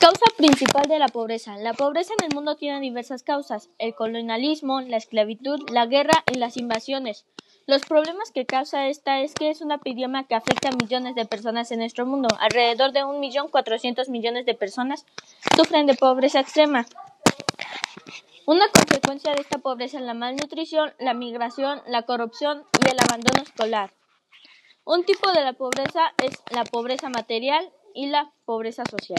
Causa principal de la pobreza. La pobreza en el mundo tiene diversas causas: el colonialismo, la esclavitud, la guerra y las invasiones. Los problemas que causa esta es que es una epidemia que afecta a millones de personas en nuestro mundo. Alrededor de un millón cuatrocientos millones de personas sufren de pobreza extrema. Una consecuencia de esta pobreza es la malnutrición, la migración, la corrupción y el abandono escolar. Un tipo de la pobreza es la pobreza material y la pobreza social.